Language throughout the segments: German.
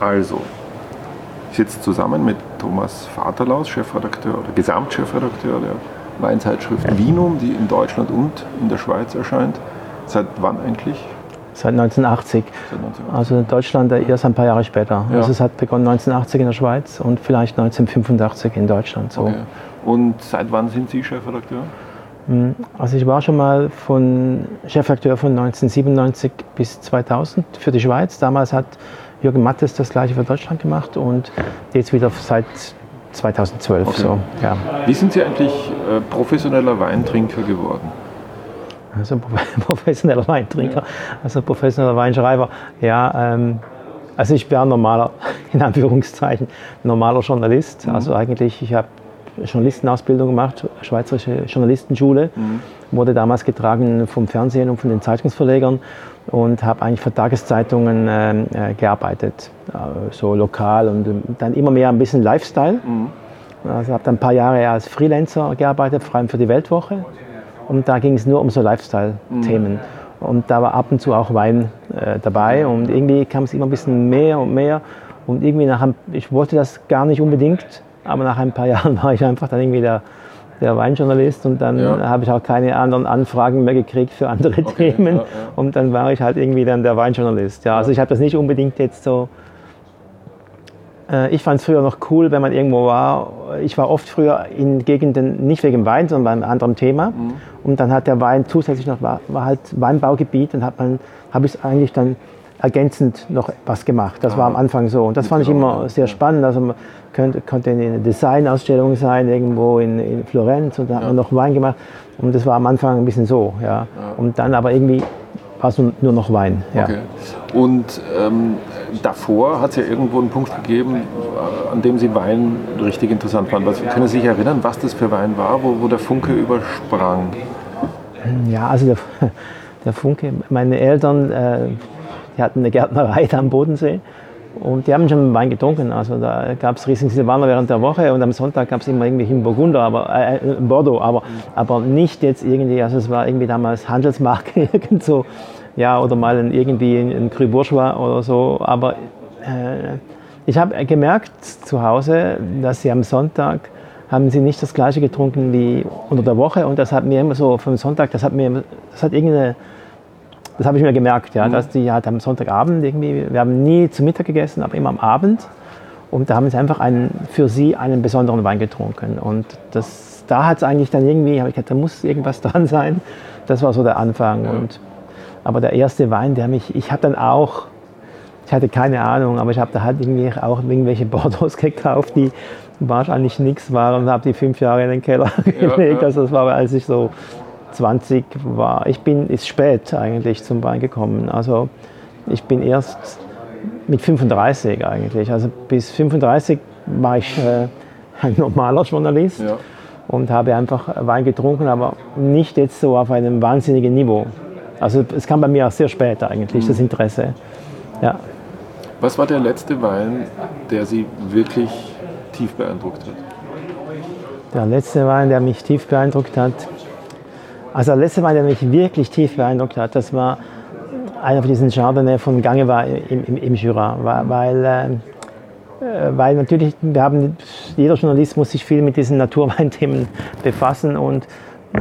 Also, ich sitze zusammen mit Thomas Vaterlaus, Chefredakteur oder Gesamtchefredakteur der Weinzeitschrift Vinum, die in Deutschland und in der Schweiz erscheint. Seit wann eigentlich? Seit 1980. Seit 1980. Also in Deutschland erst ein paar Jahre später. Ja. Also es hat begonnen 1980 in der Schweiz und vielleicht 1985 in Deutschland. So. Okay. Und seit wann sind Sie Chefredakteur? Hm, also ich war schon mal von Chefredakteur von 1997 bis 2000 für die Schweiz. Damals hat Jürgen Mattes das gleiche für Deutschland gemacht und jetzt wieder seit 2012. Okay. So, ja. Wie sind Sie eigentlich äh, professioneller Weintrinker geworden? Also professioneller Weintrinker, ja. also professioneller Weinschreiber. Ja, ähm, also ich bin normaler, in Anführungszeichen, normaler Journalist. Mhm. Also eigentlich, ich habe Journalistenausbildung gemacht, Schweizerische Journalistenschule. Mhm. Wurde damals getragen vom Fernsehen und von den Zeitungsverlegern und habe eigentlich für Tageszeitungen ähm, äh, gearbeitet, äh, so lokal und ähm, dann immer mehr ein bisschen Lifestyle. Mhm. Also habe dann ein paar Jahre als Freelancer gearbeitet, vor allem für die Weltwoche. Und da ging es nur um so Lifestyle-Themen. Mhm. Und da war ab und zu auch Wein äh, dabei. Und irgendwie kam es immer ein bisschen mehr und mehr. Und irgendwie nach einem, ich wollte das gar nicht unbedingt, aber nach ein paar Jahren war ich einfach dann irgendwie der, der Weinjournalist und dann ja. habe ich auch keine anderen Anfragen mehr gekriegt für andere okay, Themen. Ja. Und dann war ich halt irgendwie dann der Weinjournalist. Ja, also ich habe das nicht unbedingt jetzt so. Äh, ich fand es früher noch cool, wenn man irgendwo war. Ich war oft früher in Gegenden nicht wegen Wein, sondern bei einem anderen Thema. Mhm. Und dann hat der Wein zusätzlich noch war, war halt Weinbaugebiet. Dann hat man habe ich es eigentlich dann ergänzend noch was gemacht. Das war am Anfang so. Und das fand ich immer sehr spannend. Also könnte, konnte eine Designausstellung sein, irgendwo in, in Florenz und da hat man noch Wein gemacht. Und das war am Anfang ein bisschen so. Ja. Und dann aber irgendwie war es nur noch Wein. Ja. Okay. Und ähm, davor hat es ja irgendwo einen Punkt gegeben, äh, an dem Sie Wein richtig interessant fanden. Was, können Sie sich erinnern, was das für Wein war, wo, wo der Funke übersprang? Ja, also der, der Funke, meine Eltern, äh, die hatten eine Gärtnerei da am Bodensee und die haben schon Wein getrunken. Also da gab es Riesling Silvaner während der Woche und am Sonntag gab es immer irgendwie in Burgunder, aber äh, äh, Bordeaux, aber, aber nicht jetzt irgendwie, also es war irgendwie damals Handelsmarke irgend so, ja, oder mal ein, irgendwie ein Cru Bourgeois oder so. Aber äh, ich habe gemerkt zu Hause, dass sie am Sonntag haben sie nicht das gleiche getrunken wie unter der Woche und das hat mir immer so vom Sonntag, das hat mir, das hat irgendeine das habe ich mir gemerkt, ja, mhm. dass die halt am Sonntagabend irgendwie, wir haben nie zu Mittag gegessen, aber immer am Abend. Und da haben sie einfach einen, für sie einen besonderen Wein getrunken. Und das, da hat es eigentlich dann irgendwie, habe ich gedacht, da muss irgendwas dran sein. Das war so der Anfang. Ja. Und, aber der erste Wein, der mich, ich habe dann auch, ich hatte keine Ahnung, aber ich habe da halt irgendwie auch irgendwelche Bordeaux gekauft, die wahrscheinlich nichts waren und habe die fünf Jahre in den Keller gelegt. Ja, ja. Also das war, als ich so 20 war. Ich bin ist spät eigentlich zum Wein gekommen. Also ich bin erst mit 35 eigentlich. Also bis 35 war ich äh, ein normaler Journalist ja. und habe einfach Wein getrunken, aber nicht jetzt so auf einem wahnsinnigen Niveau. Also es kam bei mir auch sehr spät eigentlich, mhm. das Interesse. Ja. Was war der letzte Wein, der Sie wirklich tief beeindruckt hat? Der letzte Wein, der mich tief beeindruckt hat, also der letzte Wein, der mich wirklich tief beeindruckt hat, das war einer von diesen Chardonnay von Gange war im, im, im Jura, weil, äh, weil natürlich, wir haben, jeder Journalist muss sich viel mit diesen Naturweinthemen befassen und äh,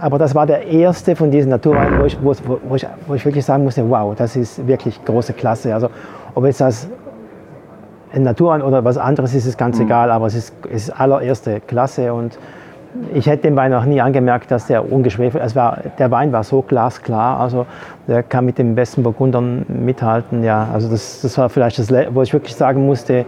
aber das war der erste von diesen Naturweinen, wo ich, wo, wo, ich, wo ich wirklich sagen musste, wow, das ist wirklich große Klasse. Also ob jetzt das ein Naturwein oder was anderes ist, ist ganz mhm. egal, aber es ist, es ist allererste Klasse und ich hätte dem Wein auch nie angemerkt, dass der ungeschwefelt es war. Der Wein war so glasklar, also der kann mit den besten Burgundern mithalten. Ja, also das, das war vielleicht das, wo ich wirklich sagen musste,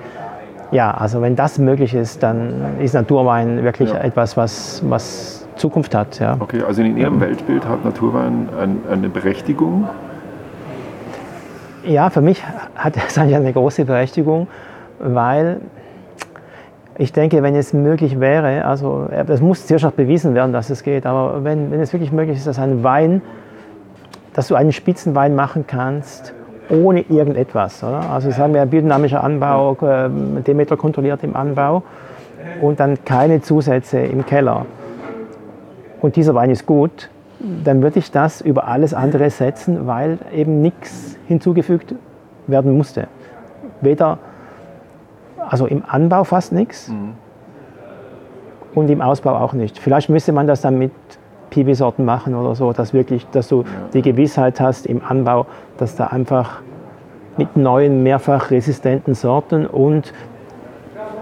ja, also wenn das möglich ist, dann ist Naturwein wirklich ja. etwas, was, was Zukunft hat. Ja. Okay, also in Ihrem Weltbild hat Naturwein ein, eine Berechtigung? Ja, für mich hat es eigentlich eine große Berechtigung, weil ich denke, wenn es möglich wäre, also es muss zuerst noch bewiesen werden, dass es geht, aber wenn, wenn es wirklich möglich ist, dass ein Wein, dass du einen Spitzenwein machen kannst, ohne irgendetwas. Oder? Also sagen wir biodynamischer Anbau, ähm, Demeter kontrolliert im Anbau und dann keine Zusätze im Keller. Und dieser Wein ist gut, dann würde ich das über alles andere setzen, weil eben nichts hinzugefügt werden musste. weder, also im Anbau fast nichts Mhm. und im Ausbau auch nicht. Vielleicht müsste man das dann mit Piwi-Sorten machen oder so, dass wirklich, dass du die Gewissheit hast im Anbau, dass da einfach mit neuen, mehrfach resistenten Sorten und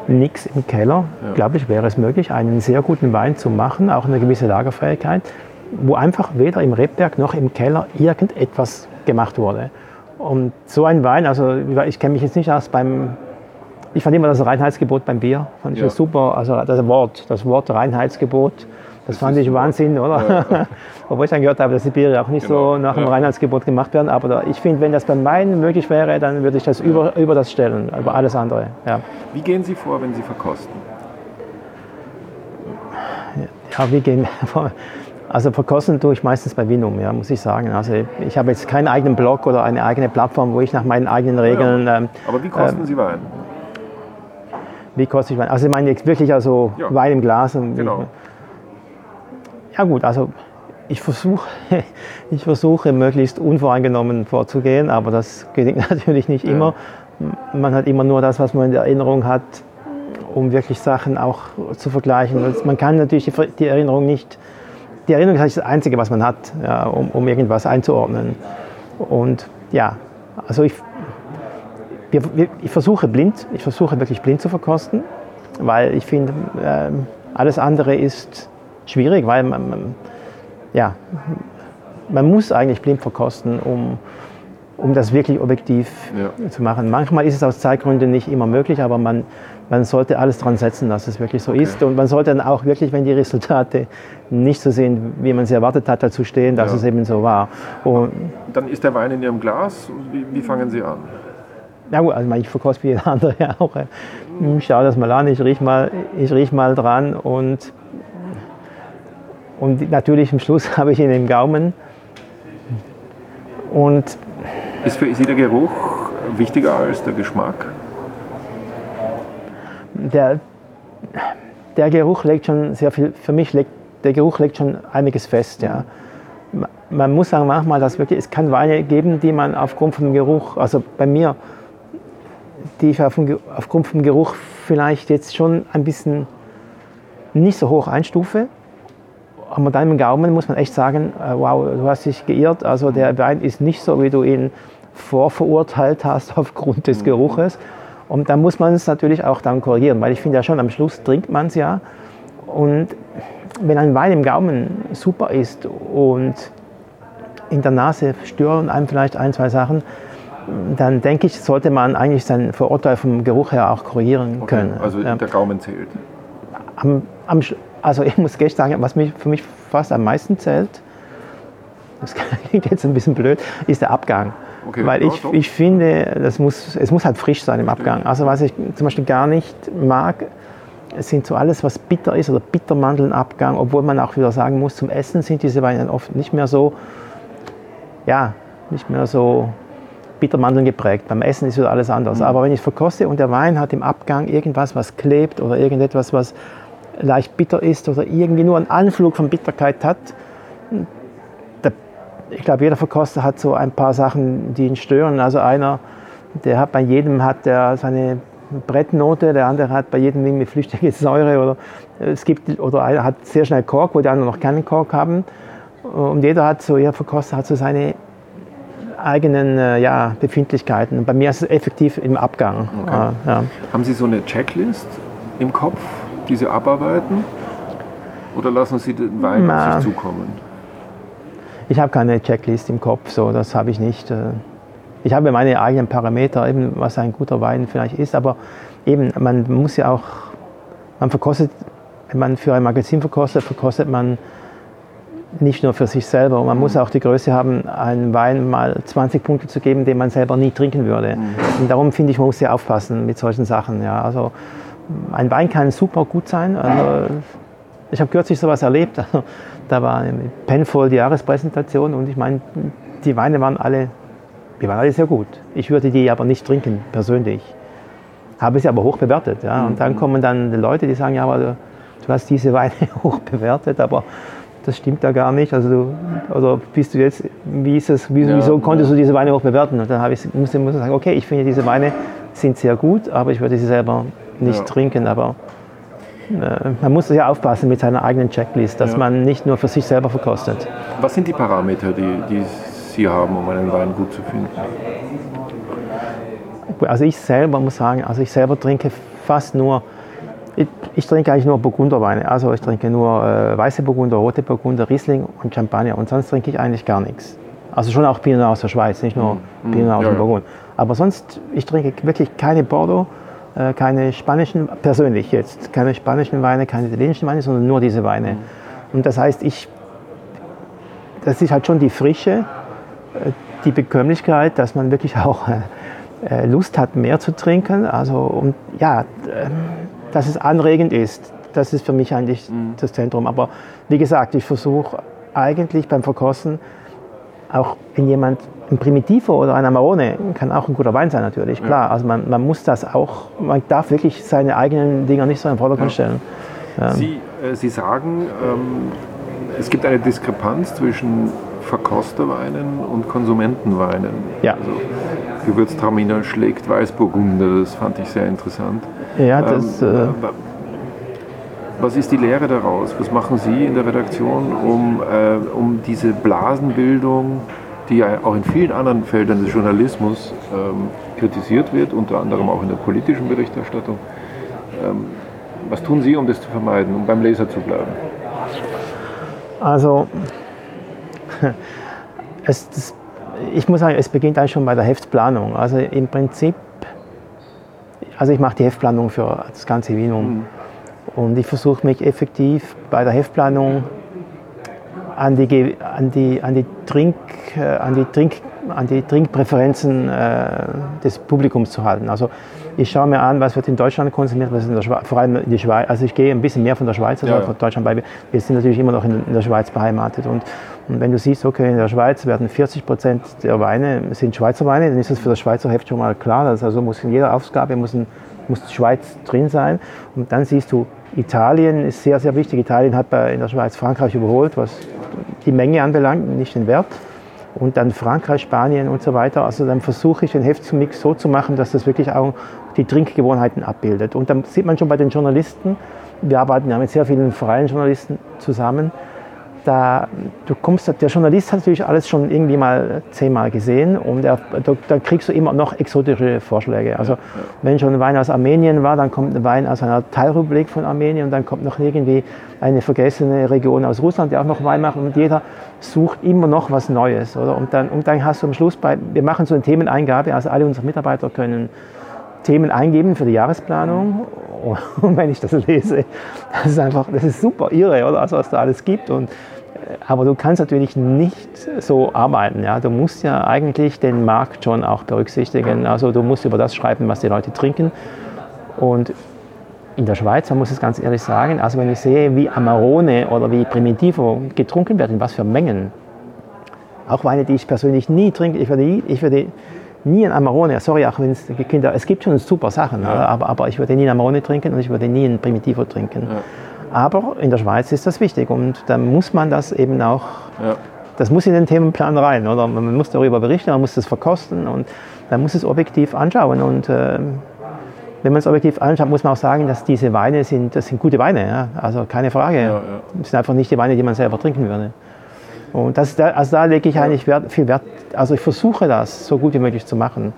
nichts im Keller, Ja. glaube ich, wäre es möglich, einen sehr guten Wein zu machen, auch eine gewisse Lagerfähigkeit, wo einfach weder im Rebberg noch im Keller irgendetwas gemacht wurde. Und so ein Wein, also ich kenne mich jetzt nicht aus beim, ich fand immer das Reinheitsgebot beim Bier, fand ich Ja. das super, also das Wort, das Wort Reinheitsgebot, das, fand ist ich. Wahnsinn, oder? Obwohl ich dann gehört habe, dass die Biere auch nicht Genau, so nach dem ja. Reinheitsgebot gemacht werden, aber ich finde, wenn das beim Wein möglich wäre, dann würde ich das über, über das stellen, über alles andere. Ja. Wie gehen Sie vor, wenn Sie verkosten? Ja, wie gehen wir vor? Also verkosten tue ich meistens bei Vinum, ja, muss ich sagen. Also ich habe jetzt keinen eigenen Blog oder eine eigene Plattform, wo ich nach meinen eigenen Regeln, ähm, Aber wie kosten Sie Wein? Wie koste ich Wein? Also ich meine jetzt wirklich also Ja. Wein im Glas. Genau. Ja gut, also ich versuche, ich versuche möglichst unvoreingenommen vorzugehen, aber das gelingt natürlich nicht immer. Man hat immer nur das, was man in der Erinnerung hat, um wirklich Sachen auch zu vergleichen. Man kann natürlich die, die Erinnerung nicht, die Erinnerung ist das Einzige, was man hat, ja, um, um irgendwas einzuordnen. Und ja, also ich, wir, wir, ich versuche blind, ich versuche wirklich blind zu verkosten, weil ich finde, ähm, alles andere ist schwierig, weil man, man, ja, man muss eigentlich blind verkosten, um, um das wirklich objektiv Ja. zu machen. Manchmal ist es aus Zeitgründen nicht immer möglich, aber man, man sollte alles dran setzen, dass es wirklich so ist. Und man sollte dann auch wirklich, wenn die Resultate nicht so sind, wie man sie erwartet hat, dazu stehen, dass Ja. es eben so war. Und, Dann ist der Wein in Ihrem Glas. Wie, wie fangen Sie an? Ja gut, also ich verkoste wie jeder andere ja auch. Ich schaue das mal an, ich rieche mal, ich riech mal dran und, und natürlich am Schluss habe ich ihn im Gaumen. Und Ist für Sie der Geruch wichtiger als der Geschmack? der, der Geruch legt schon sehr viel, für mich legt der Geruch legt schon einiges fest. Ja. Ma- Man muss sagen, manchmal, dass wirklich, es kann Weine geben, die man aufgrund vom Geruch, also bei mir, die ich aufgrund vom Geruch vielleicht jetzt schon ein bisschen nicht so hoch einstufe. Aber dann im Gaumen muss man echt sagen, äh, wow, du hast dich geirrt. Also der Wein ist nicht so, wie du ihn vorverurteilt hast aufgrund des Geruches. Und da muss man es natürlich auch dann korrigieren, weil ich finde ja schon, am Schluss trinkt man es ja. Und wenn ein Wein im Gaumen super ist und in der Nase stören einem vielleicht ein, zwei Sachen, dann denke ich, sollte man eigentlich sein Verurteil vom Geruch her auch korrigieren können. Also Ja. der Gaumen zählt. Am, am, also ich muss echt sagen, was mich, für mich fast am meisten zählt, das klingt jetzt ein bisschen blöd, ist der Abgang. Okay, Weil ich, doch. ich finde, das muss, es muss halt frisch sein im Abgang. Also was ich zum Beispiel gar nicht mag, sind so alles, was bitter ist oder Bittermandelnabgang, obwohl man auch wieder sagen muss, zum Essen sind diese Weine oft nicht mehr so, ja, nicht mehr so Bittermandeln geprägt. Beim Essen ist wieder alles anders. Aber wenn ich verkoste und der Wein hat im Abgang irgendwas, was klebt oder irgendetwas, was leicht bitter ist oder irgendwie nur einen Anflug von Bitterkeit hat, da, ich glaube, jeder Verkoster hat so ein paar Sachen, die ihn stören. Also einer, der hat bei jedem hat der seine Brettnote, der andere hat bei jedem irgendwie flüchtige Säure oder es gibt oder einer hat sehr schnell Kork, wo die anderen noch keinen Kork haben. Und jeder hat so, jeder Verkoster hat so seine eigenen äh, ja, Befindlichkeiten. Und bei mir ist es effektiv im Abgang. Okay. Äh, ja. Haben Sie so eine Checklist im Kopf, die Sie abarbeiten? Oder lassen Sie den Wein Na. auf sich zukommen? Ich habe keine Checklist im Kopf, so das habe ich nicht. äh. Ich habe meine eigenen Parameter, eben was ein guter Wein vielleicht ist, aber eben man muss ja auch, man verkostet, wenn man für ein Magazin verkostet, verkostet man nicht nur für sich selber. Man muss auch die Größe haben, einen Wein mal 20 Punkte zu geben, den man selber nie trinken würde. Und darum finde ich, man muss sehr aufpassen mit solchen Sachen. Ja. Also ein Wein kann super gut sein. Also, ich habe kürzlich sowas erlebt. Da war eine Penfold Jahrespräsentation und ich meine, die Weine waren alle, die waren alle sehr gut. Ich würde die aber nicht trinken, persönlich. Habe sie aber hoch bewertet. Ja. Und dann kommen dann die Leute, die sagen, ja, aber du, du hast diese Weine hoch bewertet, aber das stimmt da gar nicht. Also du, oder bist du jetzt, wie ist es, wie, Ja, wieso konntest ja. du diese Weine hoch bewerten? Und dann habe ich, musste, musste sagen, okay, ich finde diese Weine sind sehr gut, aber ich würde sie selber nicht Ja. trinken. Aber äh, man muss ja aufpassen mit seiner eigenen Checklist, dass man nicht nur für sich selber verkostet. Was sind die Parameter, die, die Sie haben, um einen Wein gut zu finden? Also ich selber muss sagen, also ich selber trinke fast nur, ich, ich trinke eigentlich nur Burgunderweine. Also ich trinke nur äh, weiße Burgunder, rote Burgunder, Riesling und Champagner und sonst trinke ich eigentlich gar nichts. Also schon auch Pinot aus der Schweiz, nicht nur Pinot aus Ja, dem. Burgund. Aber sonst, ich trinke wirklich keine Bordeaux, äh, keine spanischen, persönlich jetzt, keine spanischen Weine, keine italienischen Weine, sondern nur diese Weine. Und das heißt, ich, das ist halt schon die Frische, äh, die Bekömmlichkeit, dass man wirklich auch äh, äh, Lust hat, mehr zu trinken. Also und ja, ähm, dass es anregend ist, das ist für mich eigentlich das Zentrum. Aber wie gesagt, ich versuche eigentlich beim Verkosten auch wenn jemand ein Primitivo oder ein Amarone kann auch ein guter Wein sein natürlich, klar. Also man, man muss das auch, man darf wirklich seine eigenen Dinger nicht so in den Vordergrund stellen. Sie, äh, Sie sagen, ähm, es gibt eine Diskrepanz zwischen Verkosterweinen und Konsumentenweinen. Ja. Also Gewürztraminer schlägt Weißburgunder, das fand ich sehr interessant. Ja, das, Ähm, äh, wa- was ist die Lehre daraus? Was machen Sie in der Redaktion, um, äh, um diese Blasenbildung, die ja auch in vielen anderen Feldern des Journalismus ähm, kritisiert wird, unter anderem auch in der politischen Berichterstattung, ähm, was tun Sie, um das zu vermeiden, um beim Leser zu bleiben? Also, es, das, ich muss sagen, es beginnt eigentlich schon bei der Heftplanung. Also im Prinzip, also ich mache die Heftplanung für das ganze Vinum. Und ich versuche mich effektiv bei der Heftplanung an die, an die, an die, Trink, äh, an die, Trink, an die Trinkpräferenzen äh, des Publikums zu halten. Also ich schaue mir an, was wird in Deutschland konsumiert, was in der Schweiz, vor allem in die Schweiz. Also ich gehe ein bisschen mehr von der Schweiz als Ja, ja. von Deutschland bei. Wir sind natürlich immer noch in, in der Schweiz beheimatet. Und, und wenn du siehst, okay, in der Schweiz werden 40 Prozent der Weine sind Schweizer Weine, dann ist das für das Schweizer Heft schon mal klar. Das also muss in jeder Ausgabe muss, ein, muss Schweiz drin sein. Und dann siehst du, Italien ist sehr, sehr wichtig. Italien hat bei, in der Schweiz Frankreich überholt, was die Menge anbelangt, nicht den Wert. Und dann Frankreich, Spanien und so weiter. Also dann versuche ich den Heftmix so zu machen, dass das wirklich auch die Trinkgewohnheiten abbildet. Und dann sieht man schon bei den Journalisten, wir arbeiten ja mit sehr vielen freien Journalisten zusammen, da, du kommst, der Journalist hat natürlich alles schon irgendwie mal zehnmal gesehen und da, da kriegst du immer noch exotische Vorschläge. Also wenn schon ein Wein aus Armenien war, dann kommt ein Wein aus einer Teilrepublik von Armenien und dann kommt noch irgendwie eine vergessene Region aus Russland, die auch noch Wein macht und jeder sucht immer noch was Neues. Oder? Und, dann, und dann hast du am Schluss bei, wir machen so eine Themeneingabe, also alle unsere Mitarbeiter können Themen eingeben für die Jahresplanung. Und wenn ich das lese, das ist einfach, das ist super irre, oder? Also, was da alles gibt. Und, äh, aber du kannst natürlich nicht so arbeiten. Ja? Du musst ja eigentlich den Markt schon auch berücksichtigen. Also du musst über das schreiben, was die Leute trinken. Und in der Schweiz, man muss es ganz ehrlich sagen, also wenn ich sehe, wie Amarone oder wie Primitivo getrunken wird, in was für Mengen, auch Weine, die ich persönlich nie trinke, ich würde, ich würde nie ein Amarone, sorry, auch wenn es Kinder, es gibt schon super Sachen, aber, aber ich würde nie ein Amarone trinken und ich würde nie ein Primitivo trinken. Aber in der Schweiz ist das wichtig und da muss man das eben auch, Ja. das muss in den Themenplan rein, oder? Man muss darüber berichten, man muss das verkosten und man muss es objektiv anschauen und äh, wenn man es objektiv anschaut, muss man auch sagen, dass diese Weine sind, das sind gute Weine, ja? also keine Frage. ja. Das sind einfach nicht die Weine, die man selber trinken würde. Und das, also da lege ich eigentlich Wert, viel Wert, also ich versuche das so gut wie möglich zu machen.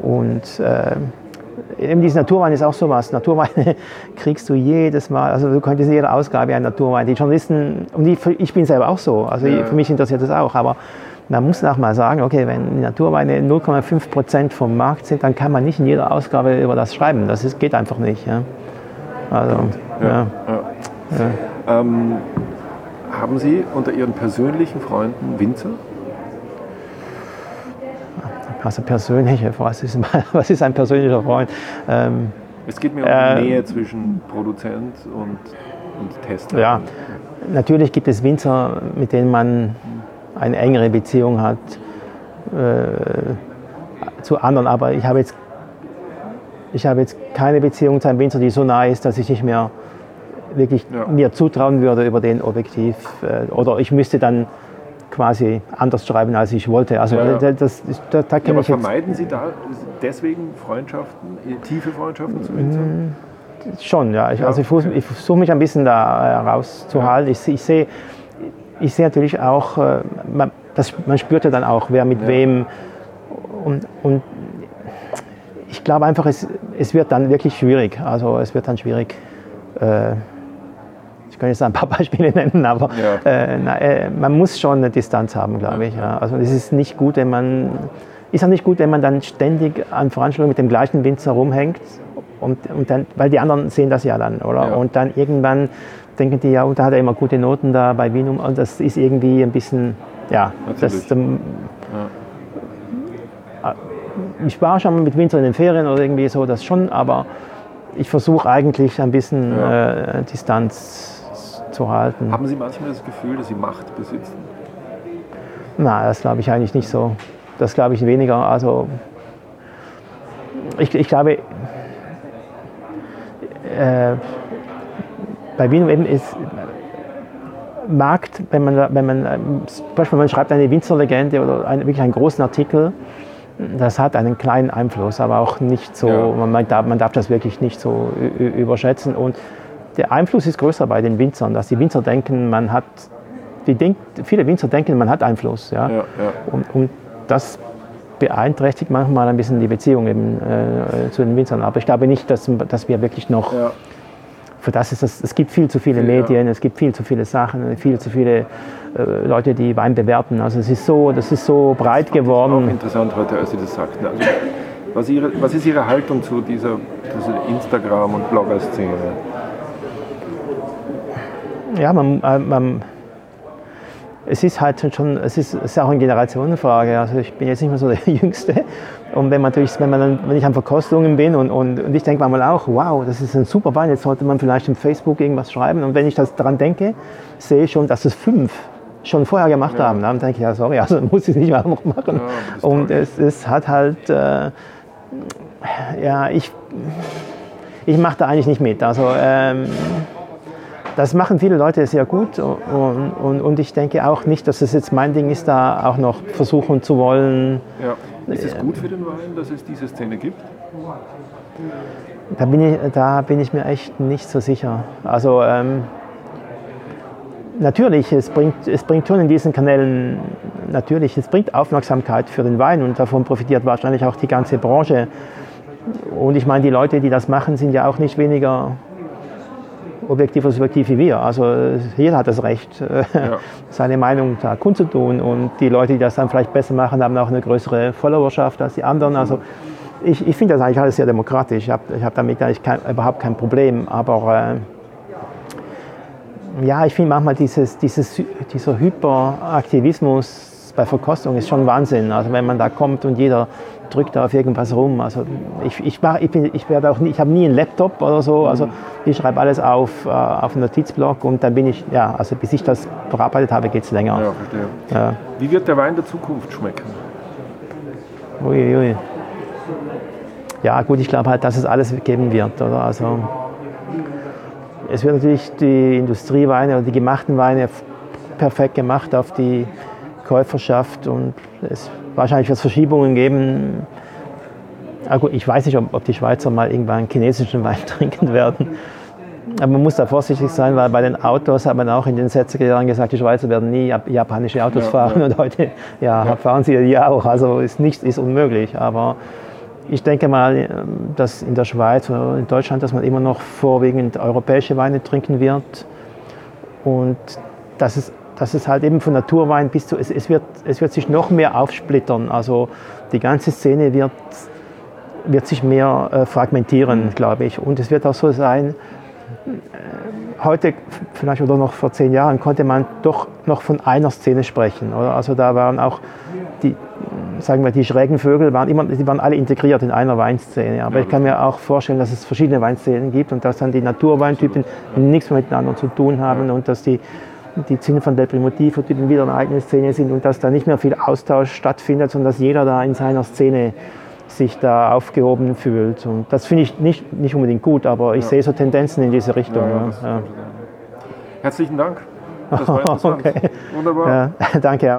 Und äh, eben diese Naturwein ist auch sowas. Naturweine kriegst du jedes Mal, also du könntest in jeder Ausgabe einen Naturwein. Die Journalisten, und ich, ich bin selber auch so, also Ja. für mich interessiert das auch, aber man muss auch mal sagen, okay, wenn Naturweine 0,5 Prozent vom Markt sind, dann kann man nicht in jeder Ausgabe über das schreiben. Das ist, geht einfach nicht. Ja. Also, ja. Ja. Ähm, haben Sie unter Ihren persönlichen Freunden Winzer? Also persönliche, was ist, was ist ein persönlicher Freund? Ähm, Es geht mir um Äh, die Nähe zwischen Produzent und, und Tester. ja, natürlich gibt es Winzer, mit denen man eine engere Beziehung hat äh, zu anderen, aber ich habe jetzt, ich habe jetzt keine Beziehung zu einem Winzer, die so nah ist, dass ich nicht mehr wirklich Ja. mir zutrauen würde, über den objektiv, äh, oder ich müsste dann quasi anders schreiben, als ich wollte. Also Ja, ja. das, das, da, da Ja, kenne aber ich jetzt vermeiden Sie da deswegen Freundschaften, äh, tiefe Freundschaften zu Winzer? schon. Ja. Ich, Ja, also ich versuche okay. ich versuche mich ein bisschen da äh, rauszuhalten. Ich, ich sehe ich sehe natürlich auch, äh, man, das, man spürt ja dann auch, wer mit Ja. wem und, und ich glaube einfach, es, es wird dann wirklich schwierig. Also es wird dann schwierig. Äh, kann jetzt ein paar Beispiele nennen, aber Ja. äh, na, äh, man muss schon eine Distanz haben, glaube ich. Ja. Also es ist nicht gut, wenn man ist auch nicht gut, wenn man dann ständig an Veranstaltungen mit dem gleichen Winzer rumhängt und, und dann, weil die anderen sehen das ja dann, oder? Ja. Und dann irgendwann denken die, ja, und da hat er immer gute Noten da bei Vinum und das ist irgendwie ein bisschen, ja, das, Natürlich. ähm, ich war schon mal mit Winzer in den Ferien oder irgendwie so, das schon, aber ich versuche eigentlich ein bisschen Ja. äh, Distanz zu halten. Haben Sie manchmal das Gefühl, dass Sie Macht besitzen? Na, das glaube ich eigentlich nicht so. Das glaube ich weniger. Also ich, ich glaube, äh, bei Wien eben ist Markt, wenn man, wenn man, ähm, zum Beispiel man schreibt eine Winzerlegende oder einen, wirklich einen großen Artikel, das hat einen kleinen Einfluss, aber auch nicht so, Ja. man, darf, man darf das wirklich nicht so überschätzen. Und der Einfluss ist größer bei den Winzern, dass die Winzer denken, man hat, die denk, viele Winzer denken, man hat Einfluss. Ja? Ja, ja. Und, und das beeinträchtigt manchmal ein bisschen die Beziehung eben, äh, zu den Winzern. Aber ich glaube nicht, dass, dass wir wirklich noch, ja. für das ist das, es gibt viel zu viele. Medien, es gibt viel zu viele Sachen, viel zu viele äh, Leute, die Wein bewerten. Also es ist so, das ist so breit geworden. interessant heute, als Sie das sagten. Also, was, ihre, was ist Ihre Haltung zu dieser, dieser Instagram- und Blogger-Szene? Ja, man, äh, man, es ist halt schon, es ist, es ist auch eine Generationenfrage. Also ich bin jetzt nicht mehr so der Jüngste. Und wenn man natürlich, wenn man dann, wenn ich an Verkostungen bin und, und, und ich denke manchmal auch, wow, das ist ein super Wein, jetzt sollte man vielleicht im Facebook irgendwas schreiben. Und wenn ich das daran denke, sehe ich schon, dass es fünf schon vorher gemacht haben. Dann denke ich, ja, sorry, also muss ich nicht mehr noch machen. ist und es, es hat halt, äh, ja, ich, ich mache da eigentlich nicht mit. Also ähm, das machen viele Leute sehr gut und, und, und ich denke auch nicht, dass es jetzt mein Ding ist, da auch noch versuchen zu wollen. Ja. Ist es gut für den Wein, dass es diese Szene gibt? Da bin ich, da bin ich mir echt nicht so sicher. Also ähm, natürlich, es bringt, es bringt schon in diesen Kanälen, natürlich, es bringt Aufmerksamkeit für den Wein und davon profitiert wahrscheinlich auch die ganze Branche. Und ich meine, die Leute, die das machen, sind ja auch nicht weniger objektiv oder subjektiv wie wir. Also jeder hat das Recht, äh, Ja. seine Meinung da kundzutun. Und die Leute, die das dann vielleicht besser machen, haben auch eine größere Followerschaft als die anderen. Also ich, ich finde das eigentlich alles sehr demokratisch. Ich habe ich hab damit eigentlich kein, überhaupt kein Problem. Aber äh, ja, ich finde manchmal dieses, dieses, dieser Hyperaktivismus bei Verkostung ist schon Wahnsinn. Also wenn man da kommt und jeder drückt da auf irgendwas rum. Also ich, ich, mach, ich, bin, ich, werde auch nie, ich habe nie einen Laptop oder so. Also ich schreibe alles auf, äh, auf einen Notizblock und dann bin ich, ja, also bis ich das bearbeitet habe, geht es länger. Ja, verstehe. Ja. Wie wird der Wein der Zukunft schmecken? Ui, ui. Ja, gut, ich glaube halt, dass es alles geben wird. Oder? Also, es wird natürlich die Industrieweine oder die gemachten Weine perfekt gemacht auf die Käuferschaft und es wahrscheinlich wird es Verschiebungen geben. Ah, ich weiß nicht, ob, ob die Schweizer mal irgendwann chinesischen Wein trinken werden. Aber man muss da vorsichtig sein, weil bei den Autos hat man auch in den 60er Jahren gesagt, die Schweizer werden nie Jap- japanische Autos Ja, fahren ja. und heute ja, fahren sie ja auch. Also ist nichts ist unmöglich. Aber ich denke mal, ähm, dass in der Schweiz oder in Deutschland, dass man immer noch vorwiegend europäische Weine trinken wird und dass es, dass es halt eben von Naturwein bis zu, es, es, wird, es wird sich noch mehr aufsplittern. Also die ganze Szene wird, wird sich mehr äh, fragmentieren, glaube ich. Und es wird auch so sein, äh, heute, vielleicht oder noch vor zehn Jahren, konnte man doch noch von einer Szene sprechen. Oder? Also da waren auch die, sagen wir, die schrägen Vögel, waren immer, die waren alle integriert in einer Weinszene. Aber ich kann mir auch vorstellen, dass es verschiedene Weinszenen gibt und dass dann die Naturweintypen nichts mehr miteinander zu tun haben und dass die die Zinfern der Primitivo-Typen wieder eine eigene Szene sind und dass da nicht mehr viel Austausch stattfindet, sondern dass jeder da in seiner Szene sich da aufgehoben fühlt. Und das finde ich nicht, nicht unbedingt gut, aber ich sehe so Tendenzen in diese Richtung. Ja, Ja, ja. Herzlichen Dank. Das war interessant. Okay. Wunderbar. Ja, danke.